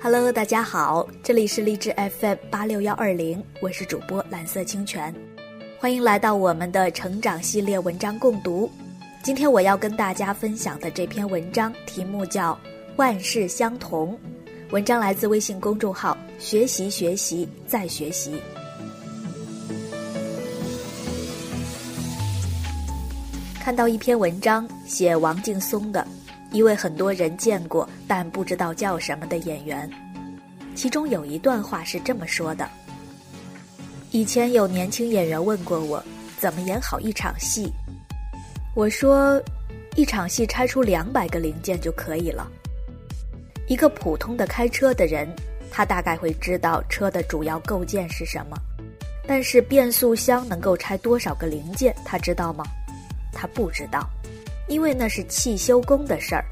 Hello，大家好，这里是励志 FM 八六幺二零，我是主播蓝色清泉，欢迎来到我们的成长系列文章共读。今天我要跟大家分享的这篇文章题目叫《万事相同》，文章来自微信公众号“学习学习再学习”。看到一篇文章，写王劲松的。一位很多人见过但不知道叫什么的演员，其中有一段话是这么说的：“以前有年轻演员问过我，怎么演好一场戏？我说，一场戏拆出两百个零件就可以了。一个普通的开车的人，他大概会知道车的主要构件是什么，但是变速箱能够拆多少个零件，他知道吗？他不知道。”因为那是汽修工的事儿，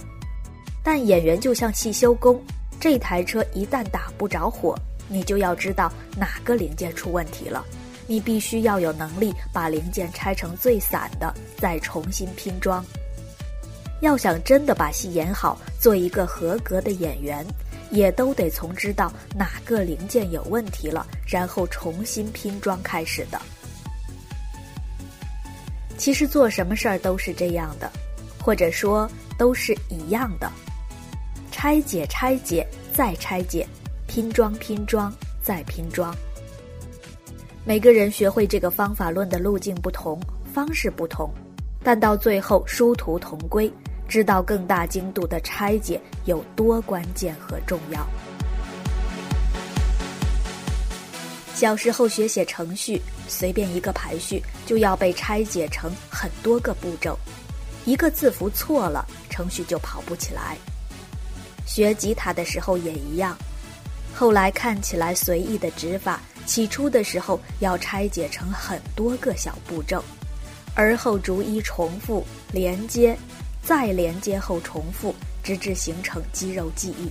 但演员就像汽修工，这台车一旦打不着火，你就要知道哪个零件出问题了，你必须要有能力把零件拆成最散的，再重新拼装。要想真的把戏演好，做一个合格的演员，也都得从知道哪个零件有问题了，然后重新拼装开始的。其实做什么事儿都是这样的。或者说都是一样的，拆解拆解再拆解，拼装拼装再拼装。每个人学会这个方法论的路径不同，方式不同，但到最后殊途同归，知道更大精度的拆解有多关键和重要。小时候学写程序，随便一个排序就要被拆解成很多个步骤。一个字符错了，程序就跑不起来。学吉他的时候也一样，后来看起来随意的指法，起初的时候要拆解成很多个小步骤，而后逐一重复连接，再连接后重复，直至形成肌肉记忆。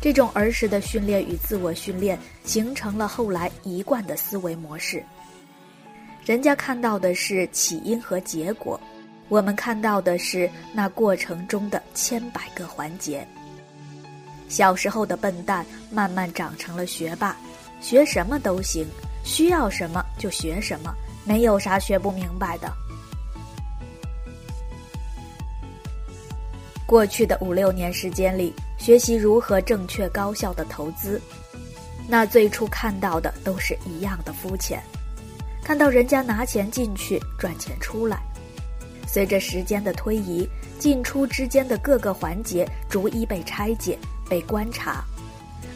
这种儿时的训练与自我训练，形成了后来一贯的思维模式。人家看到的是起因和结果。我们看到的是那过程中的千百个环节。小时候的笨蛋慢慢长成了学霸，学什么都行，需要什么就学什么，没有啥学不明白的。过去的五六年时间里，学习如何正确高效的投资，那最初看到的都是一样的肤浅，看到人家拿钱进去赚钱出来。随着时间的推移，进出之间的各个环节逐一被拆解、被观察，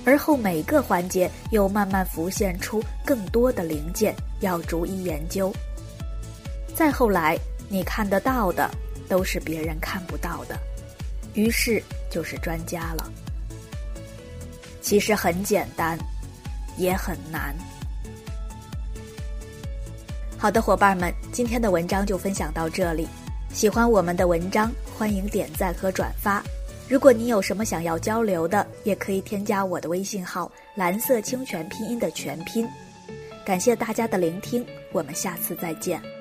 而后每个环节又慢慢浮现出更多的零件要逐一研究。再后来，你看得到的都是别人看不到的，于是就是专家了。其实很简单，也很难。好的，伙伴们，今天的文章就分享到这里。喜欢我们的文章，欢迎点赞和转发。如果你有什么想要交流的，也可以添加我的微信号“蓝色清泉拼音”的全拼。感谢大家的聆听，我们下次再见。